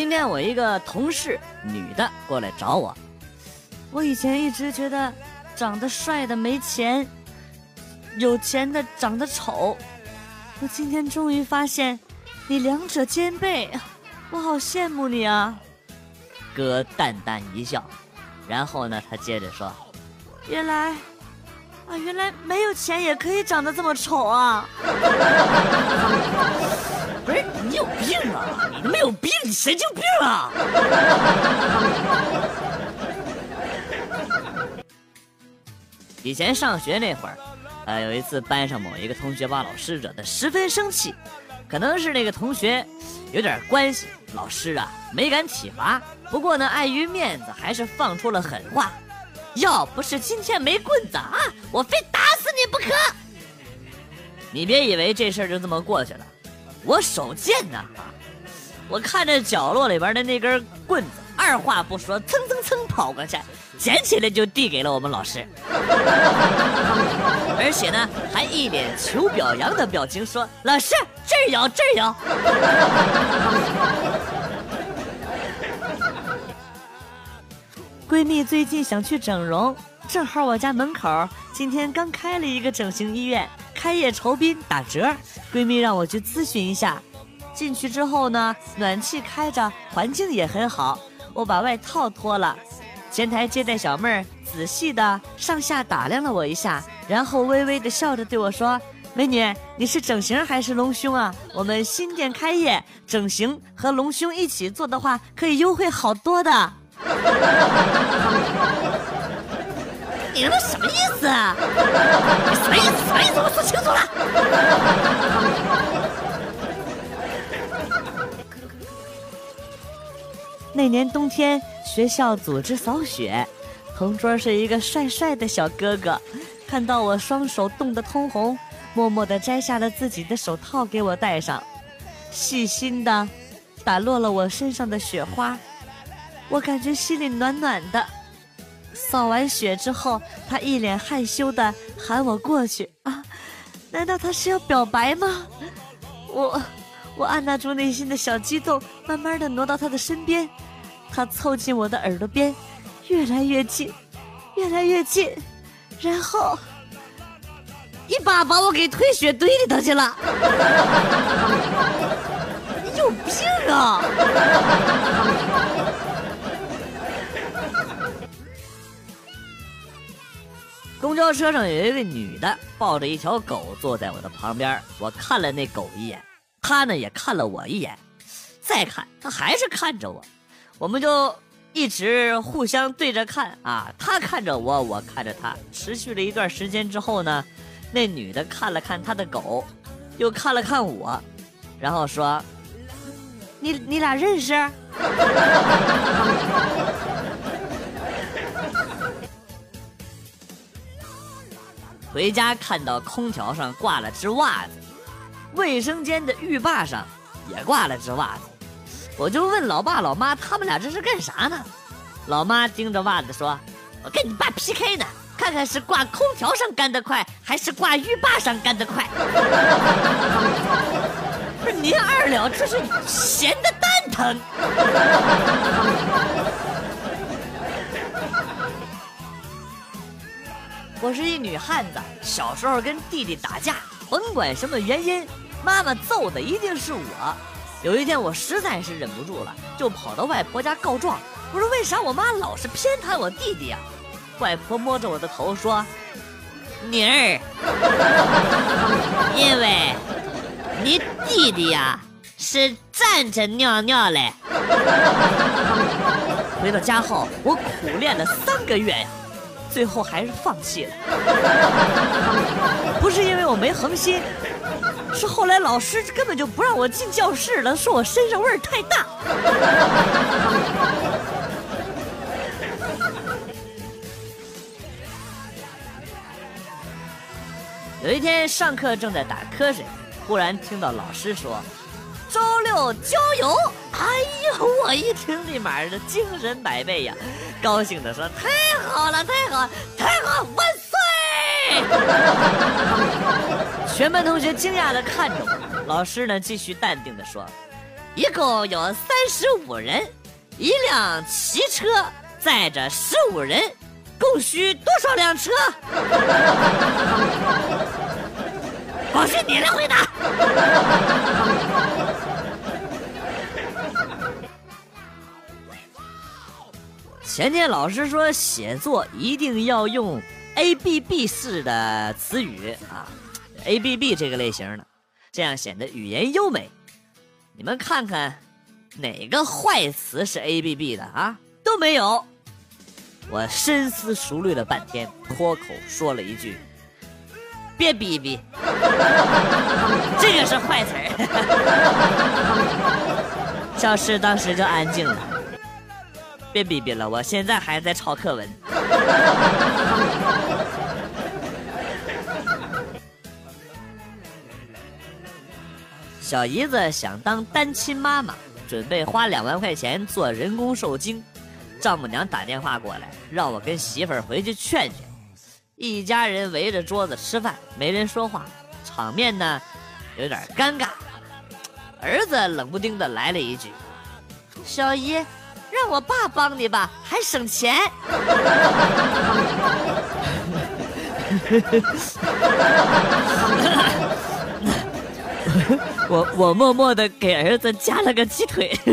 今天我一个同事，女的过来找我。我以前一直觉得，长得帅的没钱，有钱的长得丑。我今天终于发现，你两者兼备，我好羡慕你啊！哥淡淡一笑，然后呢，他接着说：“原来，啊，原来没有钱也可以长得这么丑啊！”你神经病啊！以前上学那会儿，呃，有一次班上某一个同学把老师惹得十分生气，可能是那个同学有点关系，老师啊没敢体罚。不过呢，碍于面子，还是放出了狠话：要不是今天没棍子啊，我非打死你不可！你别以为这事儿就这么过去了。我手贱呐！我看着角落里边的那根棍子，二话不说，蹭蹭蹭跑过去，捡起来就递给了我们老师，而且呢，还一脸求表扬的表情说：“老师，这儿有，这儿有。”闺蜜最近想去整容，正好我家门口今天刚开了一个整形医院。开业酬宾打折，闺蜜让我去咨询一下。进去之后呢，暖气开着，环境也很好。我把外套脱了，前台接待小妹儿仔细的上下打量了我一下，然后微微的笑着对我说：“美女，你是整形还是隆胸啊？我们新店开业，整形和隆胸一起做的话，可以优惠好多的。”你他妈什么意思？啊？什么意思？什么意思？我说清楚了。那年冬天，学校组织扫雪，同桌是一个帅帅的小哥哥，看到我双手冻得通红，默默地摘下了自己的手套给我戴上，细心的打落了我身上的雪花，我感觉心里暖暖的。扫完雪之后，他一脸害羞的喊我过去啊，难道他是要表白吗？我，我按捺住内心的小激动，慢慢的挪到他的身边，他凑近我的耳朵边，越来越近，越来越近，然后一把把我给推雪堆里头去了。你 有病啊！公交车上有一个女的抱着一条狗坐在我的旁边，我看了那狗一眼，她呢也看了我一眼，再看他还是看着我，我们就一直互相对着看啊，他看着我，我看着他，持续了一段时间之后呢，那女的看了看她的狗，又看了看我，然后说：“你你俩认识？” 回家看到空调上挂了只袜子，卫生间的浴霸上也挂了只袜子，我就问老爸老妈他们俩这是干啥呢？老妈盯着袜子说：“我跟你爸 PK 呢，看看是挂空调上干得快，还是挂浴霸上干得快。”不是您二两这是闲的蛋疼。我是一女汉子，小时候跟弟弟打架，甭管什么原因，妈妈揍的一定是我。有一天我实在是忍不住了，就跑到外婆家告状。我说为啥我妈老是偏袒我弟弟呀？外婆摸着我的头说：“女儿，因为你弟弟呀是站着尿尿嘞。”回到家后，我苦练了三个月呀。最后还是放弃了，不是因为我没恒心，是后来老师根本就不让我进教室了，说我身上味儿太大。有一天上课正在打瞌睡，忽然听到老师说。周六郊游，哎呦！我一听立马的精神百倍呀，高兴的说：“太好了，太好，太好，万岁！” 全班同学惊讶的看着我，老师呢继续淡定的说：“一共有三十五人，一辆骑车载着十五人，共需多少辆车？老师你来回答。前天老师说写作一定要用 A B B 式的词语啊，A B B 这个类型的，这样显得语言优美。你们看看，哪个坏词是 A B B 的啊？都没有。我深思熟虑了半天，脱口说了一句：“别逼逼。”这个是坏词儿。教室当时就安静了。别逼逼了，我现在还在抄课文。小姨子想当单亲妈妈，准备花两万块钱做人工受精。丈母娘打电话过来，让我跟媳妇儿回去劝劝。一家人围着桌子吃饭，没人说话，场面呢有点尴尬。儿子冷不丁的来了一句：“小姨。”让我爸帮你吧，还省钱。我我默默的给儿子加了个鸡腿。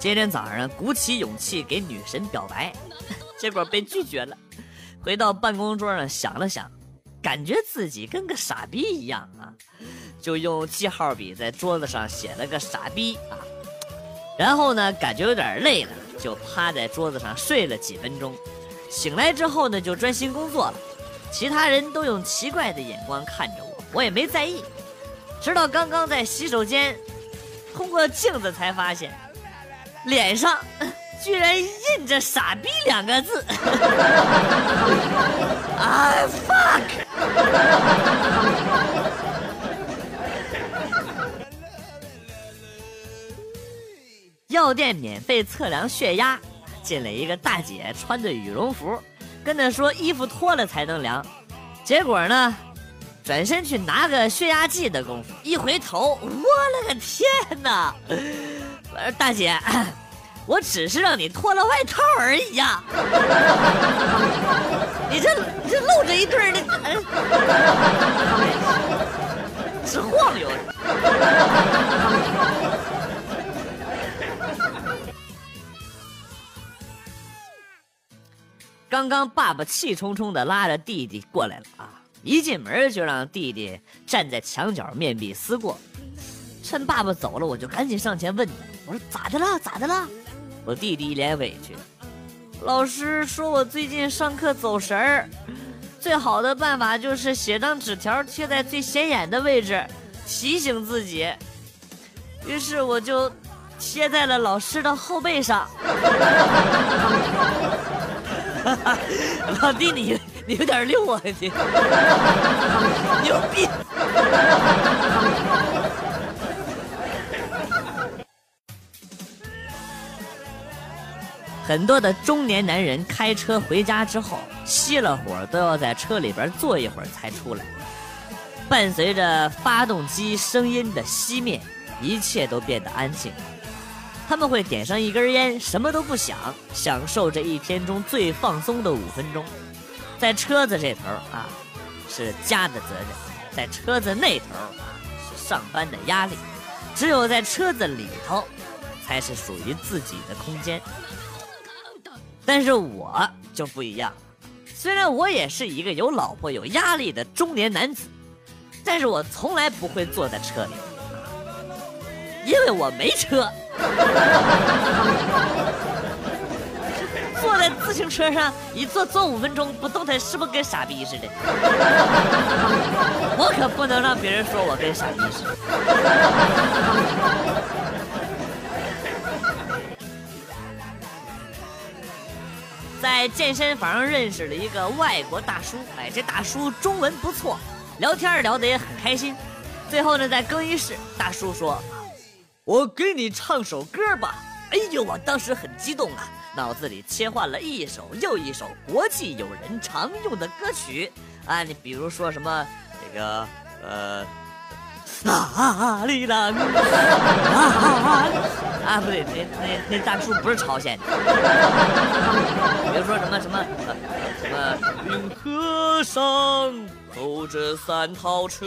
今天早上鼓起勇气给女神表白，结果被拒绝了。回到办公桌上想了想。感觉自己跟个傻逼一样啊，就用记号笔在桌子上写了个傻逼啊，然后呢，感觉有点累了，就趴在桌子上睡了几分钟。醒来之后呢，就专心工作了。其他人都用奇怪的眼光看着我，我也没在意。直到刚刚在洗手间通过镜子才发现，脸上居然印着“傻逼”两个字。I fuck。药店免费测量血压，进来一个大姐，穿着羽绒服，跟他说衣服脱了才能量。结果呢，转身去拿个血压计的功夫，一回头，我勒个天哪！我说大姐，我只是让你脱了外套而已呀。你这你这露着一对儿的，直晃悠。刚刚爸爸气冲冲的拉着弟弟过来了啊！一进门就让弟弟站在墙角面壁思过。趁爸爸走了，我就赶紧上前问他：“我说咋的了？咋的了？”我弟弟一脸委屈。老师说我最近上课走神儿，最好的办法就是写张纸条贴在最显眼的位置，提醒自己。于是我就贴在了老师的后背上。老弟，你你有点溜啊，你牛逼！很多的中年男人开车回家之后，熄了火都要在车里边坐一会儿才出来。伴随着发动机声音的熄灭，一切都变得安静。他们会点上一根烟，什么都不想，享受这一天中最放松的五分钟。在车子这头啊，是家的责任；在车子那头啊，是上班的压力。只有在车子里头，才是属于自己的空间。但是我就不一样，虽然我也是一个有老婆有压力的中年男子，但是我从来不会坐在车里，因为我没车。坐在自行车上一坐坐五分钟不动弹，是不是跟傻逼似的？我可不能让别人说我跟傻逼似的。在健身房认识了一个外国大叔，哎，这大叔中文不错，聊天聊得也很开心。最后呢，在更衣室，大叔说：“我给你唱首歌吧。”哎呦，我当时很激动啊，脑子里切换了一首又一首国际友人常用的歌曲，啊，你比如说什么这个呃。啊里郎啊啊啊！啊！不对，那那那大叔不是朝鲜的。比如说什么什么什么运河上走着三套车，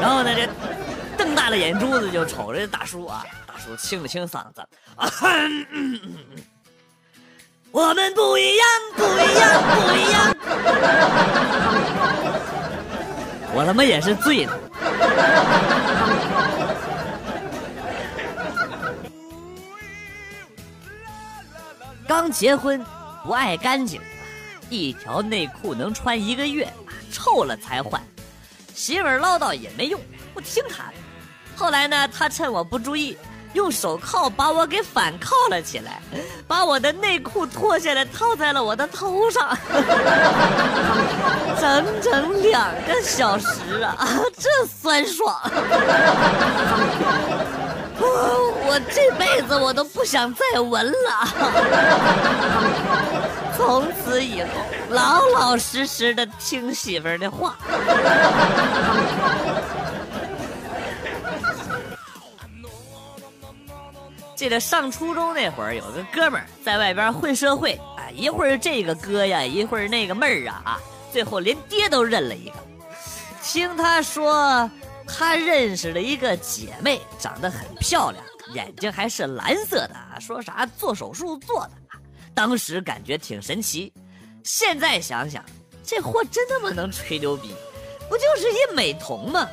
然后呢，这瞪大了眼珠子就瞅着大叔啊，大叔清了清嗓子啊，我们不一样，不一样，不一样。我他妈也是醉了。刚结婚，不爱干净，一条内裤能穿一个月，臭了才换。媳妇唠叨也没用，不听他的。后来呢，他趁我不注意。用手铐把我给反铐了起来，把我的内裤脱下来套在了我的头上，整整两个小时啊！这酸爽，我这辈子我都不想再闻了。从此以后，老老实实的听媳妇儿的话。记得上初中那会儿，有个哥们儿在外边混社会，啊，一会儿这个哥呀，一会儿那个妹儿啊，啊，最后连爹都认了一个。听他说，他认识了一个姐妹，长得很漂亮，眼睛还是蓝色的，说啥做手术做的，当时感觉挺神奇。现在想想，这货真他妈能吹牛逼，不就是一美瞳吗？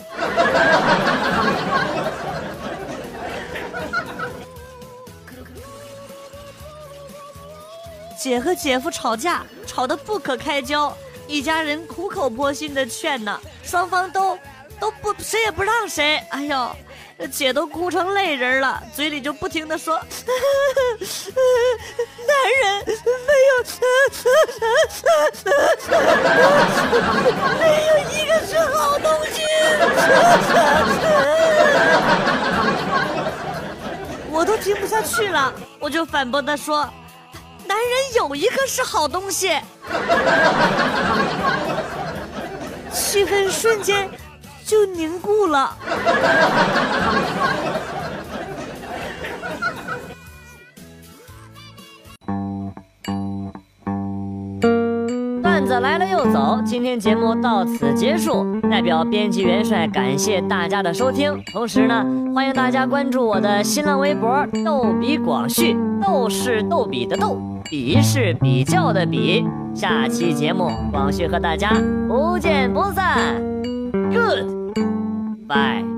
姐和姐夫吵架，吵得不可开交，一家人苦口婆心的劝呢，双方都都不谁也不让谁。哎呦，姐都哭成泪人了，嘴里就不停的说：“男人没有，没有一个是好东西。”我都听不下去了，我就反驳他说。男人有一个是好东西，气氛瞬间就凝固了。段子来了又走，今天节目到此结束。代表编辑元帅感谢大家的收听，同时呢，欢迎大家关注我的新浪微博“逗比广旭”，逗是逗比的逗。比是比较的比，下期节目广旭和大家不见不散，Goodbye。